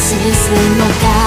しすのか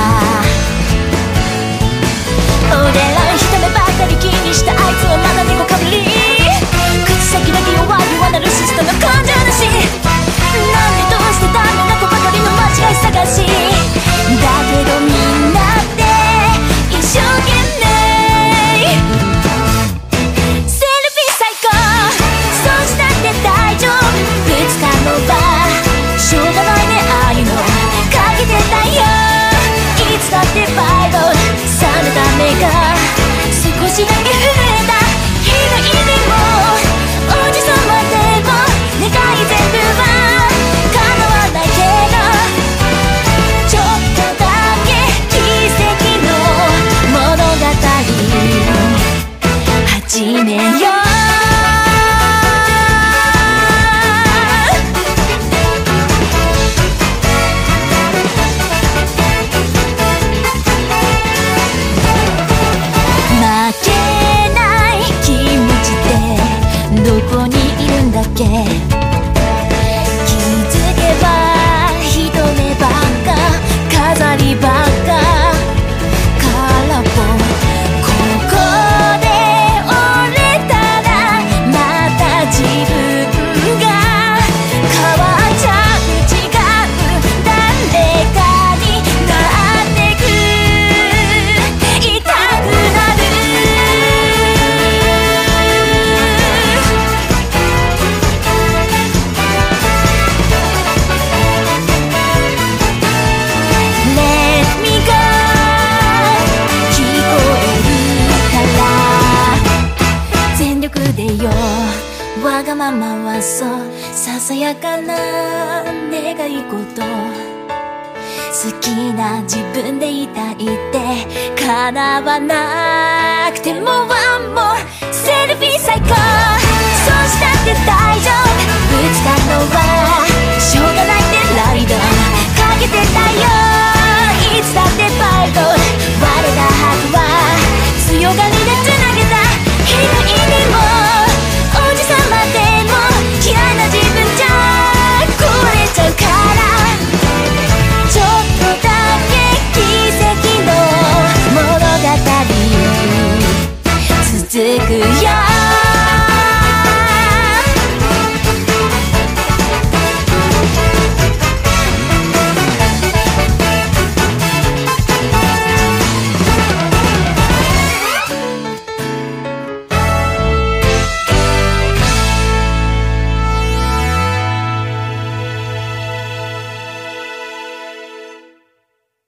まそうささやかな願い事好きな自分でいたいって叶わなくてもワンモンセルフィー最高そうしたって誰